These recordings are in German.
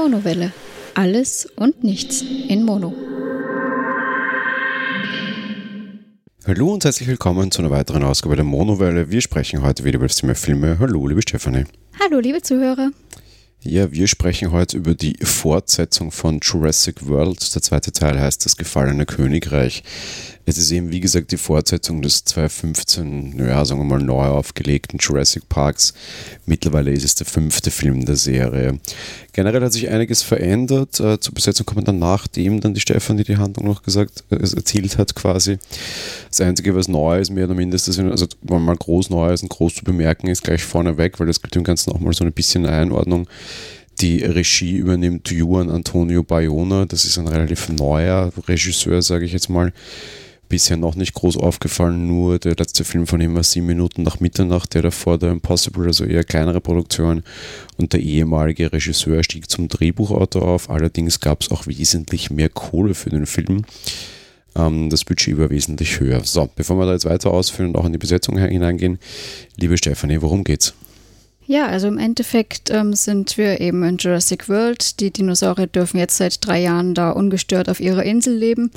Monowelle. Alles und nichts in Mono. Hallo und herzlich willkommen zu einer weiteren Ausgabe der Monowelle. Wir sprechen heute wieder über das Thema Filme. Hallo, liebe Stefanie. Hallo, liebe Zuhörer. Ja, wir sprechen heute über die Fortsetzung von Jurassic World. Der zweite Teil heißt Das gefallene Königreich. Es ist eben, wie gesagt, die Fortsetzung des 2015, naja, sagen wir mal, neu aufgelegten Jurassic Parks. Mittlerweile ist es der fünfte Film der Serie. Generell hat sich einiges verändert. Äh, zur Besetzung kommen dann nachdem dann die Stefanie die Handlung noch gesagt, äh, erzählt hat quasi. Das Einzige, was neu ist, mehr oder minder, ist, also wenn man mal groß neu ist und groß zu bemerken ist, gleich vorneweg, weil das gibt dem Ganzen auch mal so ein bisschen Einordnung. Die Regie übernimmt Juan Antonio Bayona. Das ist ein relativ neuer Regisseur, sage ich jetzt mal bisher noch nicht groß aufgefallen, nur der letzte Film von ihm war sieben Minuten nach Mitternacht, der davor der Impossible, also eher kleinere Produktion und der ehemalige Regisseur stieg zum Drehbuchautor auf, allerdings gab es auch wesentlich mehr Kohle für den Film. Ähm, das Budget war wesentlich höher. So, bevor wir da jetzt weiter ausführen und auch in die Besetzung hineingehen, liebe Stefanie, worum geht's? Ja, also im Endeffekt ähm, sind wir eben in Jurassic World. Die Dinosaurier dürfen jetzt seit drei Jahren da ungestört auf ihrer Insel leben.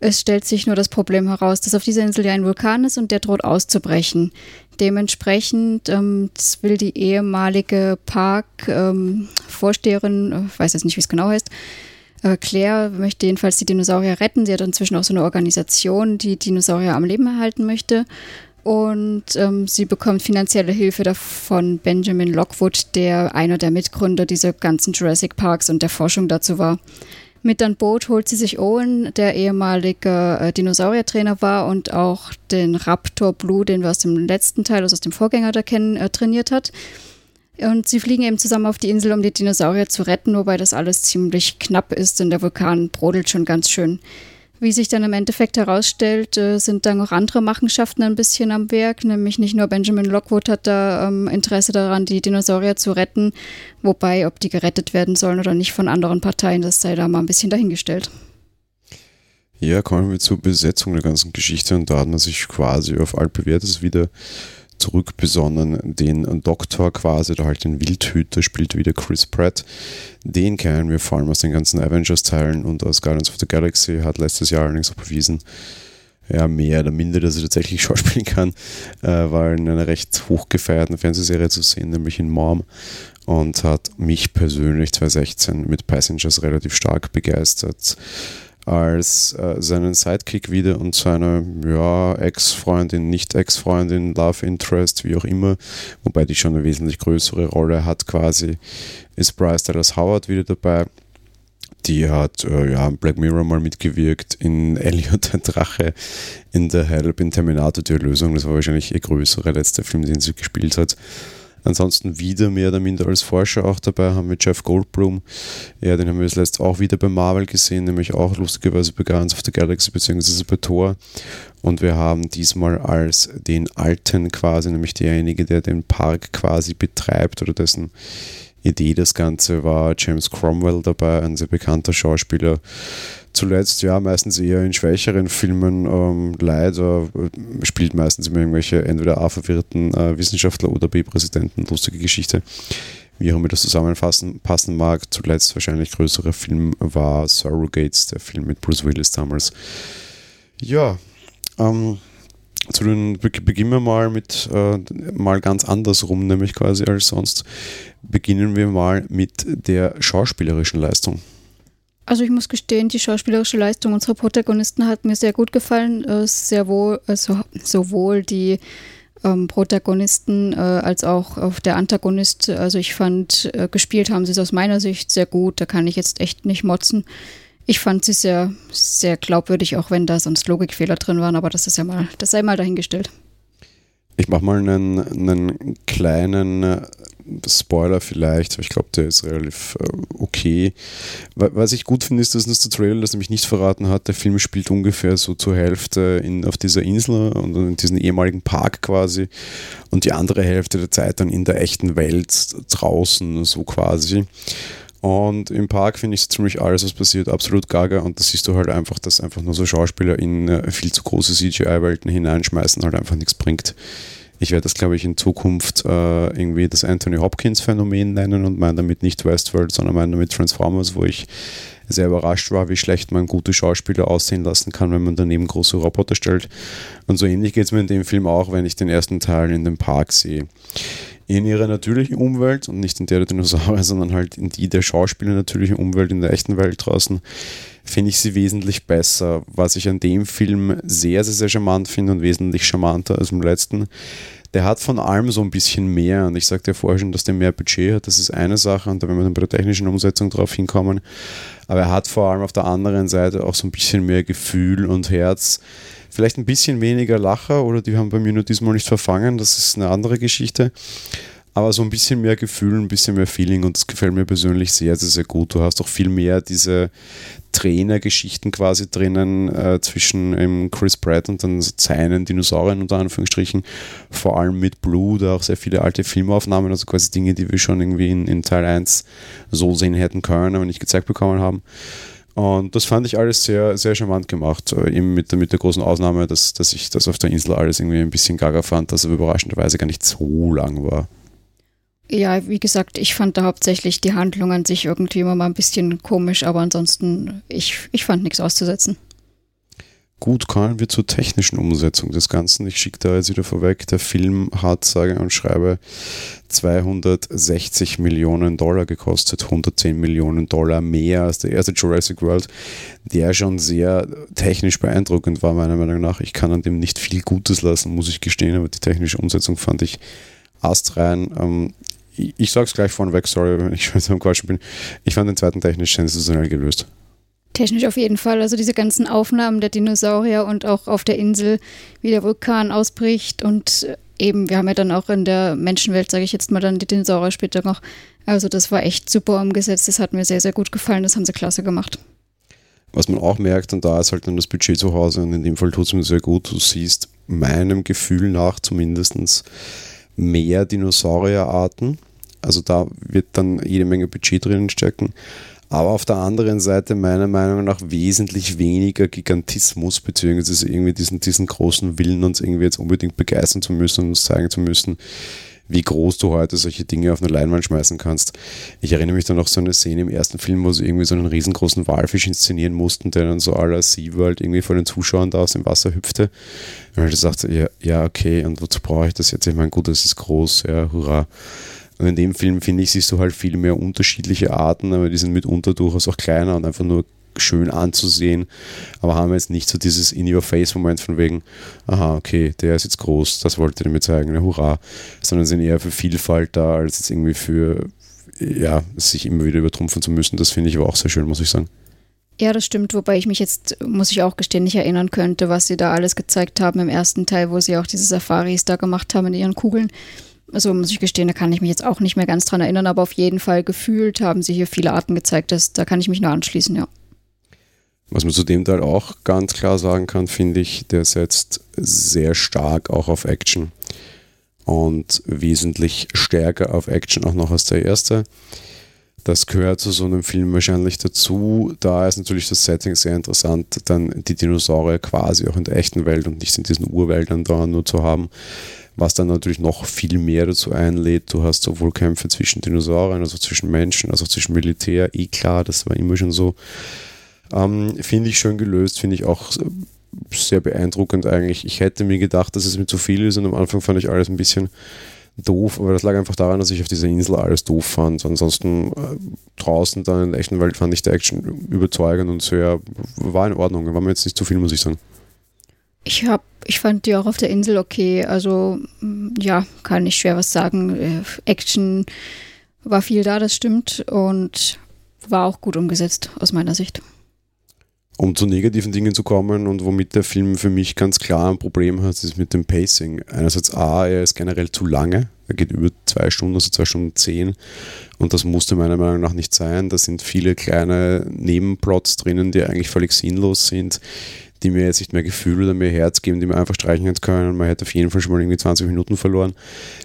Es stellt sich nur das Problem heraus, dass auf dieser Insel ja ein Vulkan ist und der droht auszubrechen. Dementsprechend ähm, will die ehemalige Park-Vorsteherin, ähm, äh, weiß jetzt nicht, wie es genau heißt, äh, Claire möchte jedenfalls die Dinosaurier retten. Sie hat inzwischen auch so eine Organisation, die Dinosaurier am Leben erhalten möchte. Und ähm, sie bekommt finanzielle Hilfe von Benjamin Lockwood, der einer der Mitgründer dieser ganzen Jurassic Parks und der Forschung dazu war. Mit an Boot holt sie sich Owen, der ehemalige äh, Dinosauriertrainer war und auch den Raptor Blue, den wir aus dem letzten Teil, also aus dem Vorgänger da kennen, äh, trainiert hat. Und sie fliegen eben zusammen auf die Insel, um die Dinosaurier zu retten, wobei das alles ziemlich knapp ist, denn der Vulkan brodelt schon ganz schön. Wie sich dann im Endeffekt herausstellt, äh, sind dann auch andere Machenschaften ein bisschen am Werk. Nämlich nicht nur Benjamin Lockwood hat da ähm, Interesse daran, die Dinosaurier zu retten. Wobei, ob die gerettet werden sollen oder nicht von anderen Parteien, das sei da mal ein bisschen dahingestellt. Ja, kommen wir zur Besetzung der ganzen Geschichte und da hat man sich quasi auf altbewährtes wieder zurückbesonnen. Den Doktor quasi, der halt den Wildhüter spielt wieder Chris Pratt. Den kennen wir vor allem aus den ganzen Avengers-Teilen und aus Guardians of the Galaxy, hat letztes Jahr allerdings auch bewiesen, ja, mehr oder minder, dass er tatsächlich schauspielen kann, äh, war in einer recht hochgefeierten Fernsehserie zu sehen, nämlich in Mom und hat mich persönlich 2016 mit Passengers relativ stark begeistert als äh, seinen Sidekick wieder und seine ja, Ex-Freundin, Nicht-Ex-Freundin, Love Interest, wie auch immer, wobei die schon eine wesentlich größere Rolle hat quasi, ist Bryce Dallas Howard wieder dabei. Die hat äh, ja, in Black Mirror mal mitgewirkt, in Elliot der Drache, in The Help, in Terminator die Erlösung. Das war wahrscheinlich ihr größere letzter Film, den sie gespielt hat. Ansonsten wieder mehr oder minder als Forscher auch dabei haben wir Jeff Goldblum. Ja, den haben wir das letzte auch wieder bei Marvel gesehen, nämlich auch lustigerweise bei Guardians of the Galaxy bzw. bei Thor. Und wir haben diesmal als den Alten quasi, nämlich derjenige, der den Park quasi betreibt oder dessen Idee das Ganze war, James Cromwell dabei, ein sehr bekannter Schauspieler zuletzt ja meistens eher in schwächeren Filmen ähm, leider äh, spielt meistens immer irgendwelche entweder A-verwirrten äh, Wissenschaftler oder B-Präsidenten, lustige Geschichte. Wie auch immer das zusammenfassen passen mag. Zuletzt wahrscheinlich größerer Film war Surrogates, der Film mit Bruce Willis damals. Ja, ähm, zu den, beginnen wir mal mit äh, mal ganz andersrum, nämlich quasi als sonst. Beginnen wir mal mit der schauspielerischen Leistung. Also ich muss gestehen, die schauspielerische Leistung unserer Protagonisten hat mir sehr gut gefallen. Äh, sehr wohl, also sowohl die ähm, Protagonisten äh, als auch auf der Antagonist. Also ich fand, äh, gespielt haben sie es aus meiner Sicht sehr gut. Da kann ich jetzt echt nicht motzen. Ich fand sie sehr, sehr glaubwürdig, auch wenn da sonst Logikfehler drin waren, aber das ist ja mal, das sei mal dahingestellt. Ich mache mal einen, einen kleinen äh, Spoiler vielleicht, aber ich glaube, der ist relativ äh, okay. Was ich gut finde, ist, dass uns der Trailer das nämlich nicht verraten hat. Der Film spielt ungefähr so zur Hälfte in, auf dieser Insel und in diesem ehemaligen Park quasi und die andere Hälfte der Zeit dann in der echten Welt draußen, so quasi. Und im Park finde ich so ziemlich alles, was passiert, absolut gaga. Und da siehst du halt einfach, dass einfach nur so Schauspieler in äh, viel zu große CGI-Welten hineinschmeißen halt einfach nichts bringt. Ich werde das, glaube ich, in Zukunft äh, irgendwie das Anthony Hopkins-Phänomen nennen und meine damit nicht Westworld, sondern meine damit Transformers, wo ich sehr überrascht war, wie schlecht man gute Schauspieler aussehen lassen kann, wenn man daneben große Roboter stellt. Und so ähnlich geht es mir in dem Film auch, wenn ich den ersten Teil in dem Park sehe. In ihrer natürlichen Umwelt und nicht in der der Dinosaurier, sondern halt in die der Schauspieler natürlichen Umwelt, in der echten Welt draußen, finde ich sie wesentlich besser. Was ich an dem Film sehr, sehr, sehr charmant finde und wesentlich charmanter als im letzten, der hat von allem so ein bisschen mehr. Und ich sagte ja vorher schon, dass der mehr Budget hat. Das ist eine Sache. Und da werden wir dann bei der technischen Umsetzung drauf hinkommen. Aber er hat vor allem auf der anderen Seite auch so ein bisschen mehr Gefühl und Herz. Vielleicht ein bisschen weniger Lacher oder die haben bei mir nur diesmal nicht verfangen. Das ist eine andere Geschichte aber so ein bisschen mehr Gefühl, ein bisschen mehr Feeling und das gefällt mir persönlich sehr, sehr, sehr gut. Du hast auch viel mehr diese Trainergeschichten quasi drinnen äh, zwischen ähm, Chris Pratt und dann seinen Dinosauriern unter Anführungsstrichen, vor allem mit Blue, da auch sehr viele alte Filmaufnahmen, also quasi Dinge, die wir schon irgendwie in, in Teil 1 so sehen hätten können, aber nicht gezeigt bekommen haben. Und das fand ich alles sehr, sehr charmant gemacht. Äh, eben mit der, mit der großen Ausnahme, dass, dass ich das auf der Insel alles irgendwie ein bisschen gaga fand, dass aber überraschenderweise gar nicht so lang war. Ja, wie gesagt, ich fand da hauptsächlich die Handlung an sich irgendwie immer mal ein bisschen komisch, aber ansonsten, ich, ich fand nichts auszusetzen. Gut, kommen wir zur technischen Umsetzung des Ganzen. Ich schicke da jetzt wieder vorweg, der Film hat, sage und schreibe, 260 Millionen Dollar gekostet, 110 Millionen Dollar mehr als der erste Jurassic World, der schon sehr technisch beeindruckend war, meiner Meinung nach. Ich kann an dem nicht viel Gutes lassen, muss ich gestehen, aber die technische Umsetzung fand ich astrein. Ähm, ich sage es gleich vorneweg, sorry, wenn ich schon so am Quatschen bin. Ich fand den zweiten technisch sensationell gelöst. Technisch auf jeden Fall. Also diese ganzen Aufnahmen der Dinosaurier und auch auf der Insel, wie der Vulkan ausbricht und äh, eben, wir haben ja dann auch in der Menschenwelt, sage ich jetzt mal, dann die Dinosaurier später noch. Also das war echt super umgesetzt. Das hat mir sehr, sehr gut gefallen. Das haben sie klasse gemacht. Was man auch merkt, und da ist halt dann das Budget zu Hause und in dem Fall tut es mir sehr gut, du siehst meinem Gefühl nach zumindest mehr Dinosaurierarten also da wird dann jede Menge Budget drinnen stecken. Aber auf der anderen Seite meiner Meinung nach wesentlich weniger Gigantismus, beziehungsweise irgendwie diesen, diesen großen Willen, uns irgendwie jetzt unbedingt begeistern zu müssen und uns zeigen zu müssen, wie groß du heute solche Dinge auf eine Leinwand schmeißen kannst. Ich erinnere mich dann noch so eine Szene im ersten Film, wo sie irgendwie so einen riesengroßen Walfisch inszenieren mussten, der dann so aller SeaWorld irgendwie vor den Zuschauern da aus dem Wasser hüpfte. Und ich dachte, ja, ja, okay, und wozu brauche ich das jetzt? Ich meine, gut, das ist groß, ja, hurra. Und in dem Film, finde ich, siehst du halt viel mehr unterschiedliche Arten, aber die sind mitunter durchaus auch kleiner und einfach nur schön anzusehen, aber haben jetzt nicht so dieses In-Your-Face-Moment von wegen, aha, okay, der ist jetzt groß, das wollte er mir zeigen, ja, hurra, sondern sind eher für Vielfalt da, als jetzt irgendwie für, ja, sich immer wieder übertrumpfen zu müssen. Das finde ich aber auch sehr schön, muss ich sagen. Ja, das stimmt, wobei ich mich jetzt, muss ich auch gestehen, nicht erinnern könnte, was sie da alles gezeigt haben im ersten Teil, wo sie auch diese Safaris da gemacht haben in ihren Kugeln. Also muss ich gestehen, da kann ich mich jetzt auch nicht mehr ganz dran erinnern, aber auf jeden Fall gefühlt haben sie hier viele Arten gezeigt. Das, da kann ich mich nur anschließen, ja. Was man zu dem Teil auch ganz klar sagen kann, finde ich, der setzt sehr stark auch auf Action. Und wesentlich stärker auf Action auch noch als der erste. Das gehört zu so einem Film wahrscheinlich dazu. Da ist natürlich das Setting sehr interessant, dann die Dinosaurier quasi auch in der echten Welt und nicht in diesen Urwäldern da nur zu haben was dann natürlich noch viel mehr dazu einlädt. Du hast sowohl Kämpfe zwischen Dinosauriern, also zwischen Menschen, als auch zwischen Militär, eh klar, das war immer schon so. Ähm, finde ich schön gelöst, finde ich auch sehr beeindruckend eigentlich. Ich hätte mir gedacht, dass es mir zu viel ist und am Anfang fand ich alles ein bisschen doof, aber das lag einfach daran, dass ich auf dieser Insel alles doof fand. Ansonsten äh, draußen dann in der echten Welt fand ich die Action überzeugend und sehr, war in Ordnung. War mir jetzt nicht zu viel, muss ich sagen. Ich habe, ich fand die auch auf der Insel okay. Also mm, ja, kann ich schwer was sagen. Äh, Action war viel da, das stimmt und war auch gut umgesetzt aus meiner Sicht. Um zu negativen Dingen zu kommen und womit der Film für mich ganz klar ein Problem hat, ist mit dem Pacing. Einerseits A, er ist generell zu lange. Er geht über zwei Stunden, also zwei Stunden zehn. Und das musste meiner Meinung nach nicht sein. Da sind viele kleine Nebenplots drinnen, die eigentlich völlig sinnlos sind die mir jetzt nicht mehr Gefühl oder mehr Herz geben, die man einfach streichen hätte können. Man hätte auf jeden Fall schon mal irgendwie 20 Minuten verloren.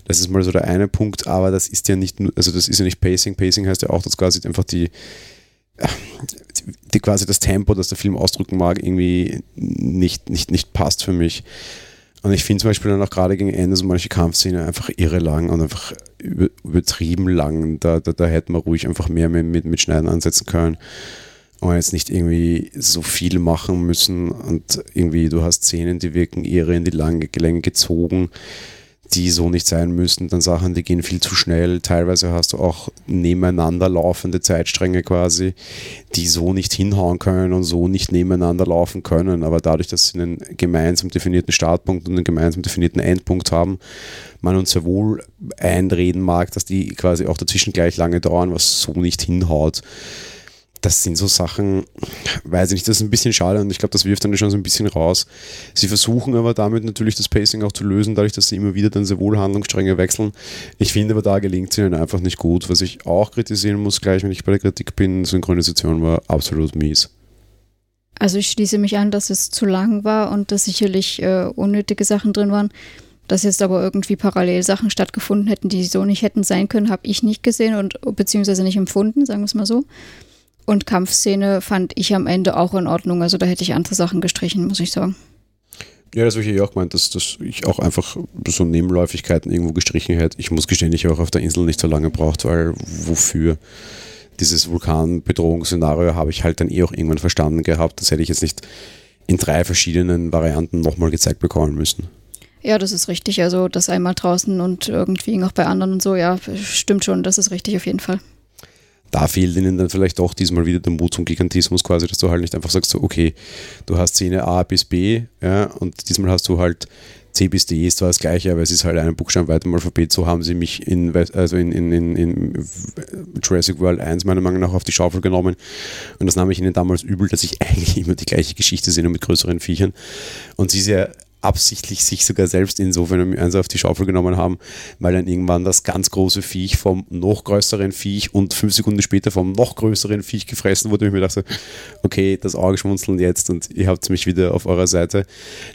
Das ist mal so der eine Punkt, aber das ist ja nicht, also das ist ja nicht Pacing. Pacing heißt ja auch, dass quasi einfach die, die quasi das Tempo, das der Film ausdrücken mag, irgendwie nicht, nicht, nicht passt für mich. Und ich finde zum Beispiel dann auch gerade gegen Ende so manche Kampfszene einfach irre lang und einfach übertrieben lang. Da, da, da hätte man ruhig einfach mehr mit, mit, mit Schneiden ansetzen können und jetzt nicht irgendwie so viel machen müssen und irgendwie du hast Szenen, die wirken irre in die lange Länge gezogen die so nicht sein müssen, dann Sachen, die gehen viel zu schnell. Teilweise hast du auch nebeneinander laufende Zeitstränge quasi, die so nicht hinhauen können und so nicht nebeneinander laufen können. Aber dadurch, dass sie einen gemeinsam definierten Startpunkt und einen gemeinsam definierten Endpunkt haben, man uns sehr wohl einreden mag, dass die quasi auch dazwischen gleich lange dauern, was so nicht hinhaut das sind so Sachen, weiß ich nicht, das ist ein bisschen schade und ich glaube, das wirft dann schon so ein bisschen raus. Sie versuchen aber damit natürlich das Pacing auch zu lösen, dadurch, dass sie immer wieder dann sehr wohl Handlungsstränge wechseln. Ich finde aber, da gelingt es ihnen einfach nicht gut. Was ich auch kritisieren muss, gleich wenn ich bei der Kritik bin, Synchronisation war absolut mies. Also ich schließe mich an, dass es zu lang war und dass sicherlich äh, unnötige Sachen drin waren. Dass jetzt aber irgendwie parallel Sachen stattgefunden hätten, die so nicht hätten sein können, habe ich nicht gesehen und beziehungsweise nicht empfunden, sagen wir es mal so. Und Kampfszene fand ich am Ende auch in Ordnung. Also da hätte ich andere Sachen gestrichen, muss ich sagen. Ja, das habe ich ja auch gemeint, dass, dass ich auch einfach so Nebenläufigkeiten irgendwo gestrichen hätte. Ich muss gestehen, ich auch auf der Insel nicht so lange braucht, weil wofür dieses Vulkanbedrohungsszenario habe ich halt dann eh auch irgendwann verstanden gehabt. Das hätte ich jetzt nicht in drei verschiedenen Varianten nochmal gezeigt bekommen müssen. Ja, das ist richtig. Also das einmal draußen und irgendwie noch bei anderen und so, ja, stimmt schon, das ist richtig auf jeden Fall da fehlt ihnen dann vielleicht doch diesmal wieder der Mut zum Gigantismus quasi, dass du halt nicht einfach sagst, so, okay, du hast Szene A bis B, ja, und diesmal hast du halt C bis D ist zwar das gleiche, aber es ist halt einen Buchstaben weiter im Alphabet. So haben sie mich in, also in, in, in, in Jurassic World 1 meiner Meinung nach auf die Schaufel genommen. Und das nahm ich ihnen damals übel, dass ich eigentlich immer die gleiche Geschichte sehe, nur mit größeren Viechern. Und sie sehr absichtlich sich sogar selbst insofern eins auf die Schaufel genommen haben, weil dann irgendwann das ganz große Viech vom noch größeren Viech und fünf Sekunden später vom noch größeren Viech gefressen wurde. Und ich mir dachte, okay, das Auge schmunzeln jetzt und ihr habt mich wieder auf eurer Seite.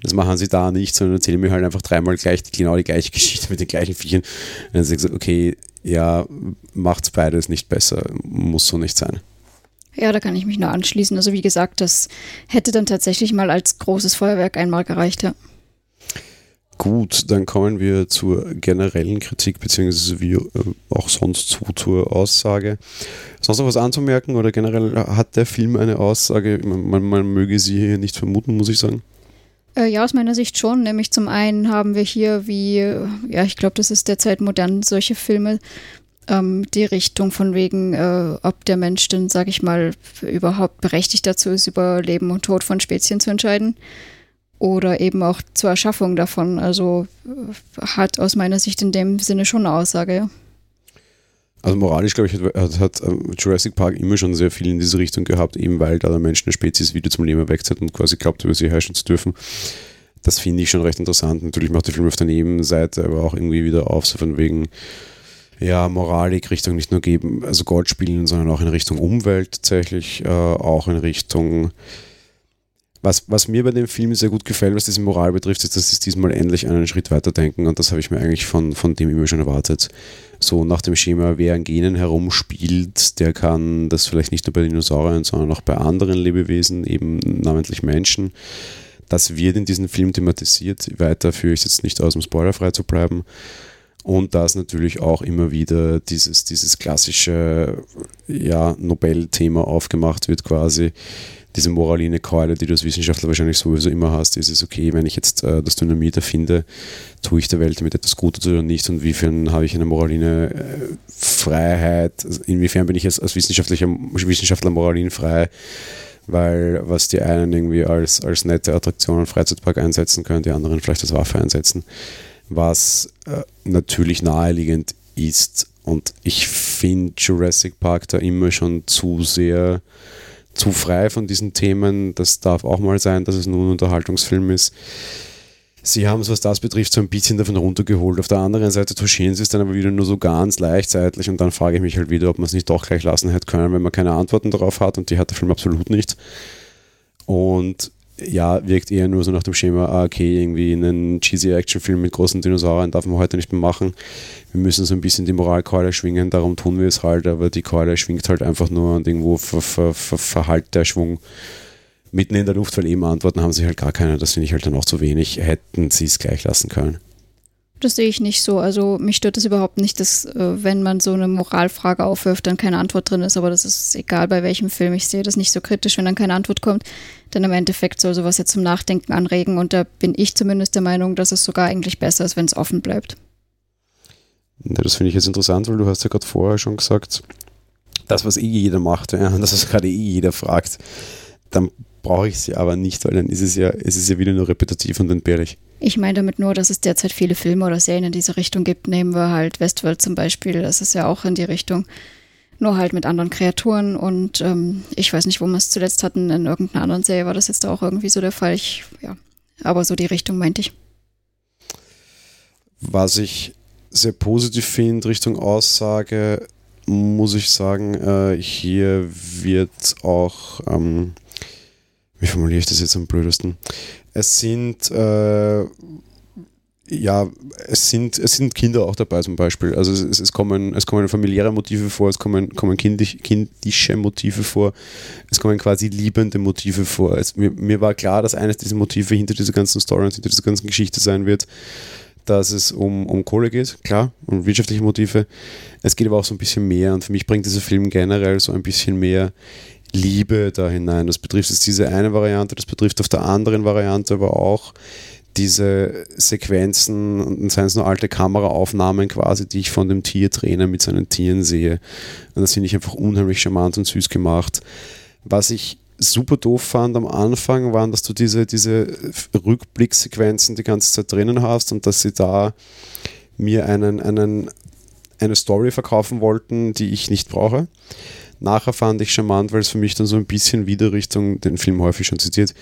Das machen sie da nicht, sondern erzählen mir halt einfach dreimal gleich genau die gleiche Geschichte mit den gleichen Viechern. Und dann sage ich, okay, ja, macht's beides nicht besser, muss so nicht sein. Ja, da kann ich mich nur anschließen. Also wie gesagt, das hätte dann tatsächlich mal als großes Feuerwerk einmal gereicht, ja. Gut, dann kommen wir zur generellen Kritik, beziehungsweise wie äh, auch sonst zu, zur Aussage. Sonst noch was anzumerken oder generell hat der Film eine Aussage? Man, man möge sie hier nicht vermuten, muss ich sagen. Äh, ja, aus meiner Sicht schon. Nämlich zum einen haben wir hier, wie, ja, ich glaube, das ist derzeit modern, solche Filme, ähm, die Richtung von wegen, äh, ob der Mensch denn, sage ich mal, überhaupt berechtigt dazu ist, über Leben und Tod von Spezien zu entscheiden oder eben auch zur Erschaffung davon. Also äh, hat aus meiner Sicht in dem Sinne schon eine Aussage. Also moralisch, glaube ich, hat, hat, ähm, Jurassic Park immer schon sehr viel in diese Richtung gehabt, eben weil da der Mensch eine Spezies wieder zum Leben erweckt hat und quasi glaubt, über sie herrschen zu dürfen. Das finde ich schon recht interessant. Natürlich macht der Film auf der Nebenseite aber auch irgendwie wieder auf, so von wegen, ja, Moralik Richtung nicht nur geben, also Gott spielen, sondern auch in Richtung Umwelt tatsächlich, äh, auch in Richtung was, was mir bei dem Film sehr gut gefällt, was diese Moral betrifft, ist, dass sie diesmal endlich einen Schritt weiter denken und das habe ich mir eigentlich von, von dem immer schon erwartet. So nach dem Schema, wer an Genen herumspielt, der kann das vielleicht nicht nur bei Dinosauriern, sondern auch bei anderen Lebewesen, eben namentlich Menschen. Das wird in diesem Film thematisiert. Weiter führe ich jetzt nicht aus, um spoilerfrei zu bleiben. Und da natürlich auch immer wieder dieses, dieses klassische ja, Nobel-Thema aufgemacht wird, quasi diese moraline Keule, die du als Wissenschaftler wahrscheinlich sowieso immer hast, ist es okay, wenn ich jetzt äh, das Dynamit erfinde, tue ich der Welt damit etwas Gutes oder nicht und inwiefern habe ich eine moraline äh, Freiheit, also inwiefern bin ich jetzt als wissenschaftlicher Wissenschaftler moralinfrei, weil was die einen irgendwie als, als nette Attraktion und Freizeitpark einsetzen können, die anderen vielleicht als Waffe einsetzen, was äh, natürlich naheliegend ist. Und ich finde Jurassic Park da immer schon zu sehr zu frei von diesen Themen. Das darf auch mal sein, dass es nur ein Unterhaltungsfilm ist. Sie haben es, was das betrifft, so ein bisschen davon runtergeholt. Auf der anderen Seite touchieren sie es dann aber wieder nur so ganz leicht seitlich und dann frage ich mich halt wieder, ob man es nicht doch gleich lassen hätte können, wenn man keine Antworten darauf hat und die hat der Film absolut nicht. Und ja, wirkt eher nur so nach dem Schema, ah, okay, irgendwie einen cheesy Actionfilm mit großen Dinosauriern darf man heute nicht mehr machen. Wir müssen so ein bisschen die Moralkeule schwingen, darum tun wir es halt, aber die Keule schwingt halt einfach nur und irgendwo ver, ver, ver, verhallt der Schwung mitten in der Luft, weil eben Antworten haben sie halt gar keine. Das finde ich halt dann auch zu wenig. Hätten sie es gleich lassen können. Das sehe ich nicht so. Also mich stört es überhaupt nicht, dass äh, wenn man so eine Moralfrage aufwirft, dann keine Antwort drin ist. Aber das ist egal bei welchem Film. Ich sehe das nicht so kritisch, wenn dann keine Antwort kommt. Denn im Endeffekt soll sowas jetzt zum Nachdenken anregen. Und da bin ich zumindest der Meinung, dass es sogar eigentlich besser ist, wenn es offen bleibt. Ja, das finde ich jetzt interessant, weil du hast ja gerade vorher schon gesagt, das, was eh jeder macht, ja, das, was gerade eh jeder fragt, dann brauche ich sie aber nicht, weil dann ist es ja, es ist ja wieder nur repetitiv und entbehrlich. Ich meine damit nur, dass es derzeit viele Filme oder Serien in diese Richtung gibt. Nehmen wir halt Westworld zum Beispiel, das ist ja auch in die Richtung. Nur halt mit anderen Kreaturen und ähm, ich weiß nicht, wo wir es zuletzt hatten. In irgendeiner anderen Serie war das jetzt auch irgendwie so der Fall. Ich, ja, aber so die Richtung meinte ich. Was ich sehr positiv finde Richtung Aussage, muss ich sagen, äh, hier wird auch ähm, wie formuliere ich das jetzt am blödesten? Es sind äh, ja, es sind, es sind Kinder auch dabei zum Beispiel. Also es, es, kommen, es kommen familiäre Motive vor, es kommen, kommen kindisch, kindische Motive vor, es kommen quasi liebende Motive vor. Es, mir, mir war klar, dass eines dieser Motive hinter dieser ganzen Story und hinter dieser ganzen Geschichte sein wird, dass es um, um Kohle geht, klar, um wirtschaftliche Motive. Es geht aber auch so ein bisschen mehr und für mich bringt dieser Film generell so ein bisschen mehr Liebe da hinein. Das betrifft jetzt diese eine Variante, das betrifft auf der anderen Variante aber auch diese Sequenzen, und seien es nur alte Kameraaufnahmen quasi, die ich von dem Tiertrainer mit seinen Tieren sehe. Und das finde ich einfach unheimlich charmant und süß gemacht. Was ich super doof fand am Anfang, waren, dass du diese, diese Rückblicksequenzen die ganze Zeit drinnen hast und dass sie da mir einen, einen, eine Story verkaufen wollten, die ich nicht brauche. Nachher fand ich charmant, weil es für mich dann so ein bisschen wieder Richtung, den Film häufig schon zitiert,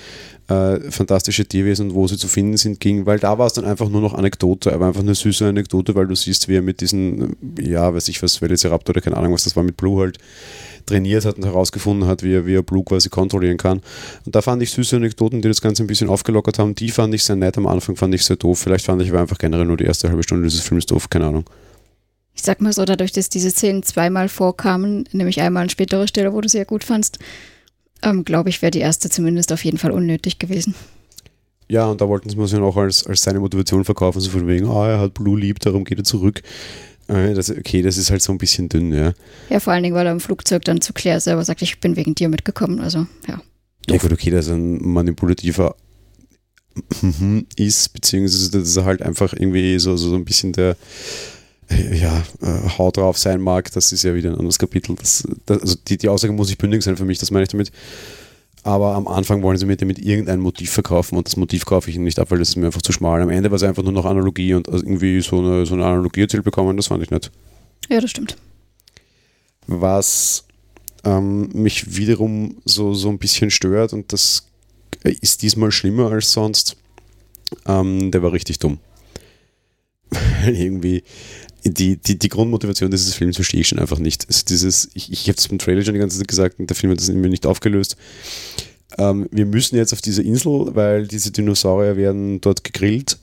äh, fantastische Tierwesen und wo sie zu finden sind, ging, weil da war es dann einfach nur noch Anekdote, aber einfach eine süße Anekdote, weil du siehst, wie er mit diesen, ja, weiß ich was, Velociraptor oder keine Ahnung, was das war, mit Blue halt trainiert hat und herausgefunden hat, wie er, wie er Blue quasi kontrollieren kann. Und da fand ich süße Anekdoten, die das Ganze ein bisschen aufgelockert haben. Die fand ich sehr nett. Am Anfang fand ich sehr doof. Vielleicht fand ich aber einfach generell nur die erste halbe Stunde dieses Films doof. Keine Ahnung ich sag mal so, dadurch, dass diese Szenen zweimal vorkamen, nämlich einmal an späterer Stelle, wo du sehr gut fandst, ähm, glaube ich, wäre die erste zumindest auf jeden Fall unnötig gewesen. Ja, und da wollten sie es ja auch als, als seine Motivation verkaufen, so von wegen, ah, er hat Blue lieb, darum geht er zurück. Äh, das, okay, das ist halt so ein bisschen dünn, ja. Ja, vor allen Dingen, weil er im Flugzeug dann zu Claire selber sagt, ich bin wegen dir mitgekommen, also ja. Ja gut, okay, dass er ein manipulativer ist, beziehungsweise dass er halt einfach irgendwie so, so ein bisschen der ja, äh, Haut drauf sein mag, das ist ja wieder ein anderes Kapitel. Das, das, also die, die Aussage muss nicht bündig sein für mich, das meine ich damit. Aber am Anfang wollen sie mir damit irgendein Motiv verkaufen und das Motiv kaufe ich ihnen nicht ab, weil das ist mir einfach zu schmal. Am Ende war es einfach nur noch Analogie und irgendwie so eine, so eine Analogie erzählt bekommen, das fand ich nicht. Ja, das stimmt. Was ähm, mich wiederum so, so ein bisschen stört und das ist diesmal schlimmer als sonst, ähm, der war richtig dumm. irgendwie die, die, die Grundmotivation dieses Films verstehe ich schon einfach nicht. Also dieses, ich, ich habe es beim Trailer schon die ganze Zeit gesagt der Film hat das irgendwie nicht aufgelöst. Ähm, wir müssen jetzt auf diese Insel, weil diese Dinosaurier werden dort gegrillt,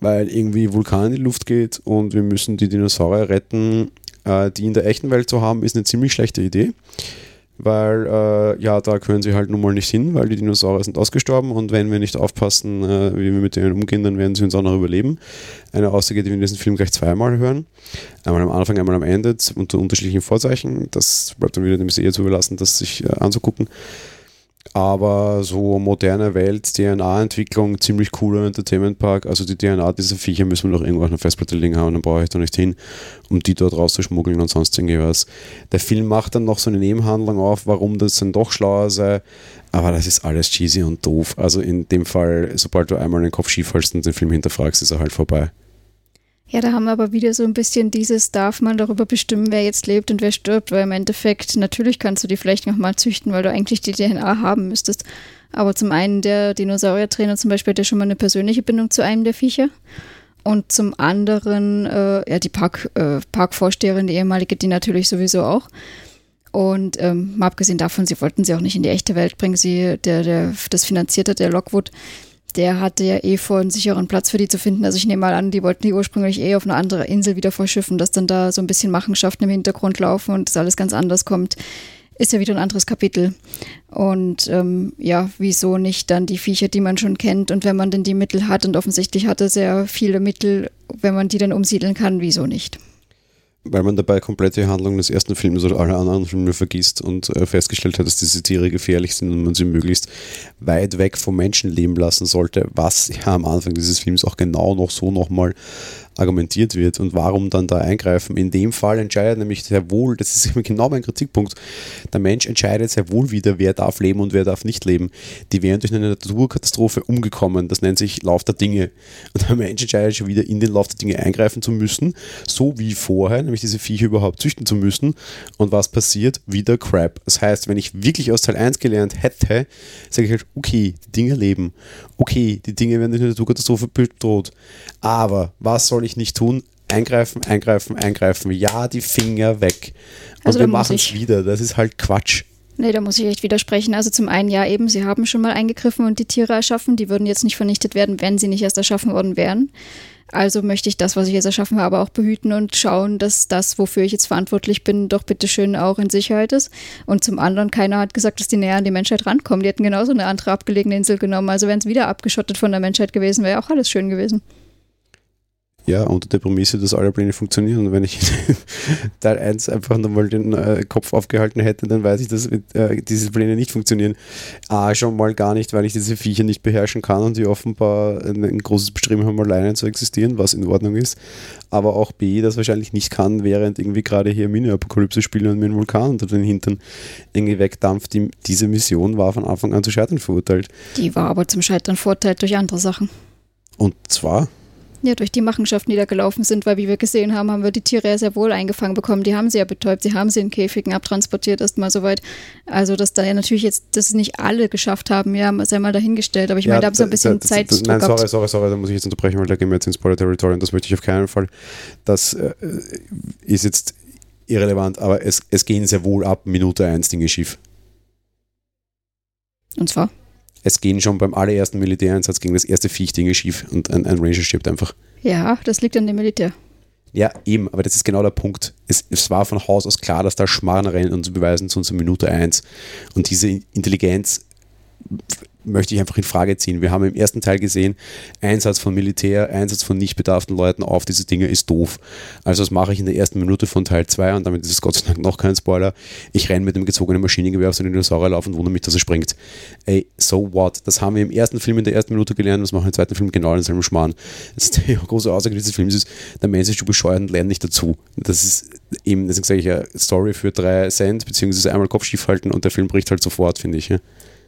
weil irgendwie Vulkan in die Luft geht und wir müssen die Dinosaurier retten. Äh, die in der echten Welt zu haben, ist eine ziemlich schlechte Idee weil äh, ja, da können sie halt nun mal nicht hin, weil die Dinosaurier sind ausgestorben und wenn wir nicht aufpassen, äh, wie wir mit denen umgehen, dann werden sie uns auch noch überleben. Eine Aussage, die wir in diesem Film gleich zweimal hören. Einmal am Anfang, einmal am Ende, unter unterschiedlichen Vorzeichen. Das bleibt dann wieder dem Seher zu überlassen, das sich äh, anzugucken aber so moderne Welt, DNA-Entwicklung, ziemlich cooler Entertainment Park. Also die DNA dieser Viecher müssen wir doch irgendwo auf einer Festplatte liegen haben, dann brauche ich da nicht hin, um die dort rauszuschmuggeln und sonst irgendwas. Der Film macht dann noch so eine Nebenhandlung auf, warum das dann doch schlauer sei, aber das ist alles cheesy und doof. Also in dem Fall, sobald du einmal den Kopf schief hältst und den Film hinterfragst, ist er halt vorbei. Ja, da haben wir aber wieder so ein bisschen dieses, darf man darüber bestimmen, wer jetzt lebt und wer stirbt, weil im Endeffekt, natürlich kannst du die vielleicht nochmal züchten, weil du eigentlich die DNA haben müsstest. Aber zum einen, der Dinosauriertrainer zum Beispiel hat ja schon mal eine persönliche Bindung zu einem der Viecher. Und zum anderen, äh, ja, die Park, äh, Parkvorsteherin, die ehemalige, die natürlich sowieso auch. Und ähm, mal abgesehen davon, sie wollten sie auch nicht in die echte Welt bringen. Sie, der, der das finanziert hat, der Lockwood, der hatte ja eh vor, einen sicheren Platz für die zu finden. Also ich nehme mal an, die wollten die ursprünglich eh auf eine andere Insel wieder verschiffen, dass dann da so ein bisschen Machenschaften im Hintergrund laufen und das alles ganz anders kommt. ist ja wieder ein anderes Kapitel. Und ähm, ja, wieso nicht dann die Viecher, die man schon kennt und wenn man denn die Mittel hat und offensichtlich hat er sehr viele Mittel, wenn man die dann umsiedeln kann, wieso nicht? Weil man dabei komplett die Handlung des ersten Films oder aller anderen Filme vergisst und äh, festgestellt hat, dass diese Tiere gefährlich sind und man sie möglichst weit weg vom Menschen leben lassen sollte, was ja am Anfang dieses Films auch genau noch so nochmal argumentiert wird und warum dann da eingreifen. In dem Fall entscheidet nämlich sehr wohl, das ist genau mein Kritikpunkt, der Mensch entscheidet sehr wohl wieder, wer darf leben und wer darf nicht leben. Die wären durch eine Naturkatastrophe umgekommen, das nennt sich Lauf der Dinge. Und der Mensch entscheidet schon wieder, in den Lauf der Dinge eingreifen zu müssen, so wie vorher, nämlich diese Viecher überhaupt züchten zu müssen. Und was passiert? Wieder Crap. Das heißt, wenn ich wirklich aus Teil 1 gelernt hätte, sage ich halt, okay, die Dinge leben. Okay, die Dinge werden durch eine Naturkatastrophe bedroht. Aber was soll ich nicht tun? Eingreifen, eingreifen, eingreifen. Ja, die Finger weg. Und also wir machen es wieder. Das ist halt Quatsch. Nee, da muss ich echt widersprechen. Also zum einen ja eben, sie haben schon mal eingegriffen und die Tiere erschaffen. Die würden jetzt nicht vernichtet werden, wenn sie nicht erst erschaffen worden wären. Also möchte ich das, was ich jetzt erschaffen habe, auch behüten und schauen, dass das, wofür ich jetzt verantwortlich bin, doch bitteschön auch in Sicherheit ist. Und zum anderen, keiner hat gesagt, dass die näher an die Menschheit rankommen. Die hätten genauso eine andere abgelegene Insel genommen. Also wären es wieder abgeschottet von der Menschheit gewesen, wäre auch alles schön gewesen. Ja, unter der Prämisse, dass alle Pläne funktionieren. Und wenn ich Teil 1 einfach nochmal den äh, Kopf aufgehalten hätte, dann weiß ich, dass äh, diese Pläne nicht funktionieren. A, schon mal gar nicht, weil ich diese Viecher nicht beherrschen kann und die offenbar ein, ein großes Bestreben haben, alleine zu existieren, was in Ordnung ist. Aber auch B, das wahrscheinlich nicht kann, während irgendwie gerade hier Mini-Apokalypse spielen und mir einen Vulkan unter den Hintern irgendwie wegdampft. Die, diese Mission war von Anfang an zu scheitern verurteilt. Die war aber zum Scheitern verurteilt durch andere Sachen. Und zwar? Ja, durch die Machenschaften, die da gelaufen sind, weil wie wir gesehen haben, haben wir die Tiere ja sehr wohl eingefangen bekommen. Die haben sie ja betäubt, sie haben sie in Käfigen abtransportiert, erstmal soweit. Also, dass da ja natürlich jetzt das nicht alle geschafft haben, ja, sei mal dahingestellt. Aber ich ja, meine, da haben sie ein bisschen da, Zeit. Nein, sorry, sorry, sorry, da muss ich jetzt unterbrechen, weil da gehen wir jetzt ins Spoiler-Territory und das möchte ich auf keinen Fall. Das äh, ist jetzt irrelevant, aber es, es gehen sehr wohl ab Minute 1 Dinge schief. Und zwar? Es gehen schon beim allerersten Militäreinsatz gegen das erste Viech Dinge schief und ein, ein Ranger stirbt einfach. Ja, das liegt an dem Militär. Ja, eben, aber das ist genau der Punkt. Es, es war von Haus aus klar, dass da Schmarrn rennen und zu beweisen zu unserer Minute 1. Und diese Intelligenz möchte ich einfach in Frage ziehen. Wir haben im ersten Teil gesehen, Einsatz von Militär, Einsatz von nicht bedarften Leuten auf diese Dinge ist doof. Also das mache ich in der ersten Minute von Teil 2 und damit ist es Gott sei Dank noch kein Spoiler. Ich renne mit dem gezogenen Maschinengewehr auf so einen Dinosaurier laufen und wundere mich, dass er springt. Ey, so what? Das haben wir im ersten Film in der ersten Minute gelernt, das machen wir im zweiten Film genau denselben Schmarrn. Das ist die große Aussage dieses Films ist, der Mensch ist schon bescheuert und lernt nicht dazu. Das ist eben, deswegen sage ich ja, Story für drei Cent, beziehungsweise einmal Kopf schief halten und der Film bricht halt sofort, finde ich. Ja.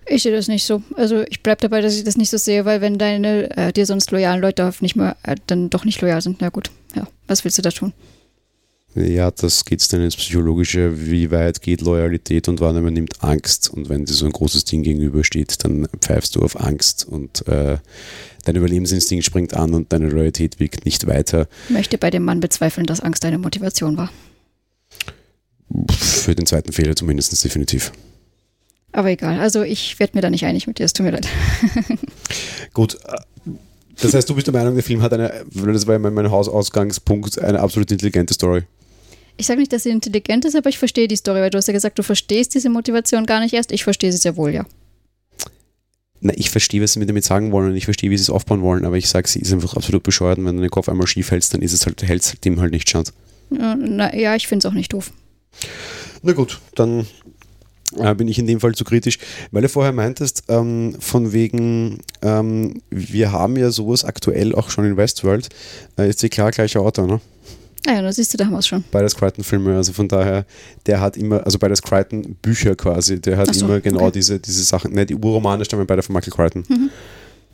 Ich sehe das nicht so. Also ich bleibe dabei, dass ich das nicht so sehe, weil wenn deine äh, dir sonst loyalen Leute nicht mehr, äh, dann doch nicht loyal sind, na gut, ja, was willst du da tun? Ja, das geht es dann ins Psychologische, wie weit geht Loyalität und wann man nimmt Angst. Und wenn dir so ein großes Ding gegenübersteht, dann pfeifst du auf Angst und äh, dein Überlebensinstinkt springt an und deine Loyalität wirkt nicht weiter. Ich möchte bei dem Mann bezweifeln, dass Angst deine Motivation war. Für den zweiten Fehler zumindest definitiv. Aber egal, also ich werde mir da nicht einig mit dir, es tut mir leid. Gut, das heißt, du bist der Meinung, der Film hat eine, das war mein, mein Hausausgangspunkt, eine absolut intelligente Story. Ich sage nicht, dass sie intelligent ist, aber ich verstehe die Story, weil du hast ja gesagt, du verstehst diese Motivation gar nicht erst. Ich verstehe sie sehr wohl, ja. Na, ich verstehe, was sie mir damit sagen wollen und ich verstehe, wie sie es aufbauen wollen, aber ich sage, sie ist einfach absolut bescheuert und wenn du den Kopf einmal schief hältst, dann ist es halt, hält es dem halt nicht stand. Ja, na, ja ich finde es auch nicht doof. Na gut, dann äh, bin ich in dem Fall zu kritisch, weil du vorher meintest, ähm, von wegen, ähm, wir haben ja sowas aktuell auch schon in Westworld, äh, ist die klar gleicher Autor, ne? Ah ja, da siehst du, da haben wir es schon. Bei der Crichton-Filme, also von daher, der hat immer, also bei der Crichton-Bücher quasi, der hat so, immer genau okay. diese, diese Sachen, ne, die Urromane stammen bei der von Michael Crichton. Mhm.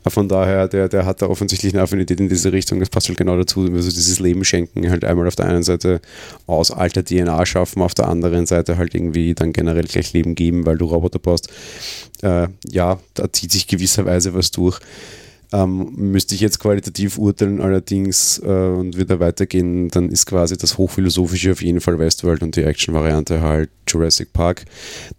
Von daher, der, der hat da offensichtlich eine Affinität in diese Richtung. Das passt halt genau dazu. Also dieses Leben schenken, halt einmal auf der einen Seite aus alter DNA schaffen, auf der anderen Seite halt irgendwie dann generell gleich Leben geben, weil du Roboter baust. Äh, ja, da zieht sich gewisserweise was durch. Ähm, müsste ich jetzt qualitativ urteilen, allerdings äh, und wieder weitergehen, dann ist quasi das Hochphilosophische auf jeden Fall Westworld und die Action-Variante halt Jurassic Park.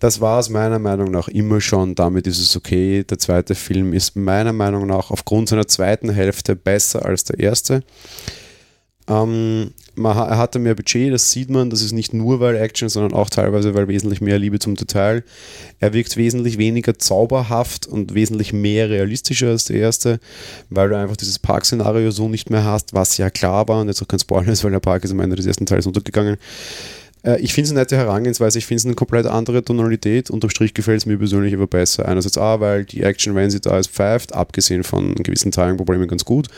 Das war es meiner Meinung nach immer schon, damit ist es okay. Der zweite Film ist meiner Meinung nach aufgrund seiner zweiten Hälfte besser als der erste. Ähm, man, er hatte mehr Budget, das sieht man. Das ist nicht nur weil Action, sondern auch teilweise weil wesentlich mehr Liebe zum Detail. Er wirkt wesentlich weniger zauberhaft und wesentlich mehr realistischer als der erste, weil du einfach dieses Parkszenario so nicht mehr hast, was ja klar war und jetzt auch kein Spoiler ist, weil der Park ist am Ende des ersten Teils untergegangen. Äh, ich finde es eine nette Herangehensweise, ich finde es eine komplett andere Tonalität. Unterm Strich gefällt es mir persönlich aber besser. Einerseits A, weil die Action, wenn sie da ist, pfeift, abgesehen von gewissen Timing-Problemen ganz gut.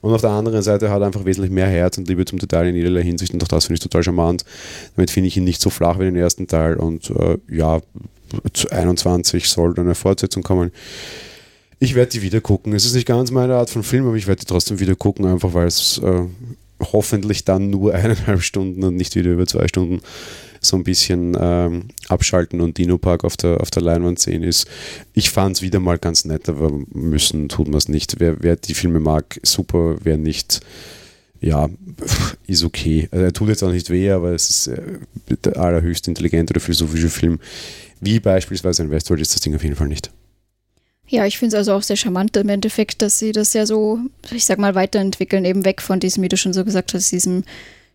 Und auf der anderen Seite hat er einfach wesentlich mehr Herz und Liebe zum Detail in jederlei Hinsicht und auch das finde ich total charmant. Damit finde ich ihn nicht so flach wie den ersten Teil und äh, ja, zu 21 soll dann eine Fortsetzung kommen. Ich werde die wieder gucken. Es ist nicht ganz meine Art von Film, aber ich werde die trotzdem wieder gucken, einfach weil es äh, hoffentlich dann nur eineinhalb Stunden und nicht wieder über zwei Stunden so ein bisschen ähm, abschalten und Dino Park auf der, auf der Leinwand sehen ist. Ich fand es wieder mal ganz nett, aber müssen tun wir es nicht. Wer, wer die Filme mag, super, wer nicht, ja, ist okay. Also er tut jetzt auch nicht weh, aber es ist äh, der allerhöchst intelligente oder philosophische Film. Wie beispielsweise ein Westworld ist das Ding auf jeden Fall nicht. Ja, ich finde es also auch sehr charmant im Endeffekt, dass sie das ja so, ich sag mal, weiterentwickeln, eben weg von diesem, wie du schon so gesagt hast, diesem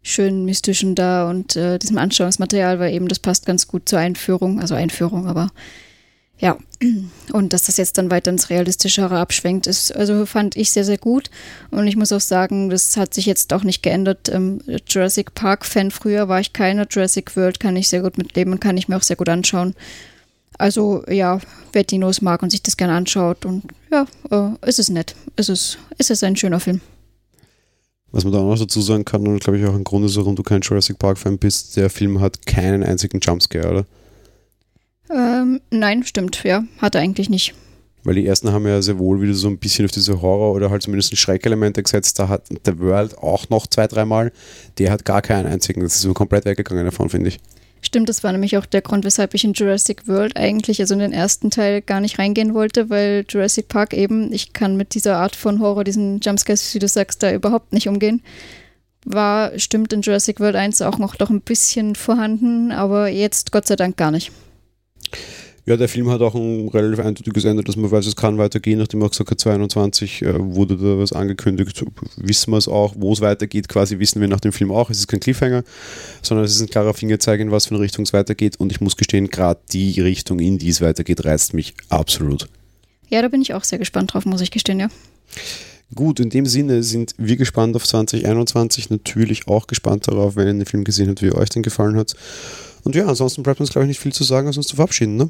schönen mystischen da und äh, diesem Anschauungsmaterial, weil eben das passt ganz gut zur Einführung, also Einführung, aber ja, und dass das jetzt dann weiter ins Realistischere abschwenkt, ist, also fand ich sehr, sehr gut. Und ich muss auch sagen, das hat sich jetzt auch nicht geändert. Ähm, Jurassic Park-Fan früher war ich keiner. Jurassic World kann ich sehr gut mitleben und kann ich mir auch sehr gut anschauen. Also ja, wer Dinos mag und sich das gerne anschaut und ja, äh, es ist nett. Es ist, es ist ein schöner Film. Was man da auch noch dazu sagen kann, und glaube ich auch ein Grund ist, warum du kein Jurassic Park-Fan bist, der Film hat keinen einzigen Jumpscare, oder? Ähm, nein, stimmt, ja, hat er eigentlich nicht. Weil die ersten haben ja sehr wohl wieder so ein bisschen auf diese Horror- oder halt zumindest ein Schreckelemente gesetzt. Da hat The World auch noch zwei, dreimal. Der hat gar keinen einzigen. Das ist so komplett weggegangen davon, finde ich. Stimmt, das war nämlich auch der Grund, weshalb ich in Jurassic World eigentlich, also in den ersten Teil, gar nicht reingehen wollte, weil Jurassic Park eben, ich kann mit dieser Art von Horror, diesen Jumpscares, wie du sagst, da überhaupt nicht umgehen. War, stimmt, in Jurassic World 1 auch noch doch ein bisschen vorhanden, aber jetzt Gott sei Dank gar nicht. Ja, der Film hat auch ein relativ eindeutiges Ende, dass man weiß, es kann weitergehen. Nachdem er gesagt hat, 22 äh, wurde da was angekündigt, wissen wir es auch. Wo es weitergeht, quasi wissen wir nach dem Film auch. Es ist kein Cliffhanger, sondern es ist ein klarer Fingerzeig, in was für eine Richtung es weitergeht. Und ich muss gestehen, gerade die Richtung, in die es weitergeht, reizt mich absolut. Ja, da bin ich auch sehr gespannt drauf, muss ich gestehen, ja. Gut, in dem Sinne sind wir gespannt auf 2021, natürlich auch gespannt darauf, wenn ihr den Film gesehen habt, wie euch den gefallen hat. Und ja, ansonsten bleibt uns, glaube ich, nicht viel zu sagen, als uns zu verabschieden, ne?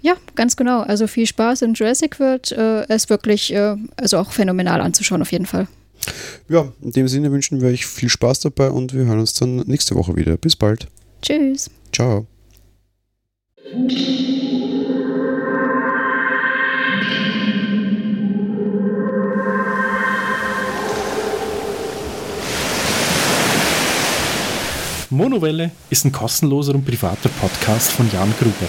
Ja, ganz genau. Also viel Spaß in Jurassic World. Äh, ist wirklich äh, also auch phänomenal anzuschauen, auf jeden Fall. Ja, in dem Sinne wünschen wir euch viel Spaß dabei und wir hören uns dann nächste Woche wieder. Bis bald. Tschüss. Ciao. Monowelle ist ein kostenloser und privater Podcast von Jan Gruber.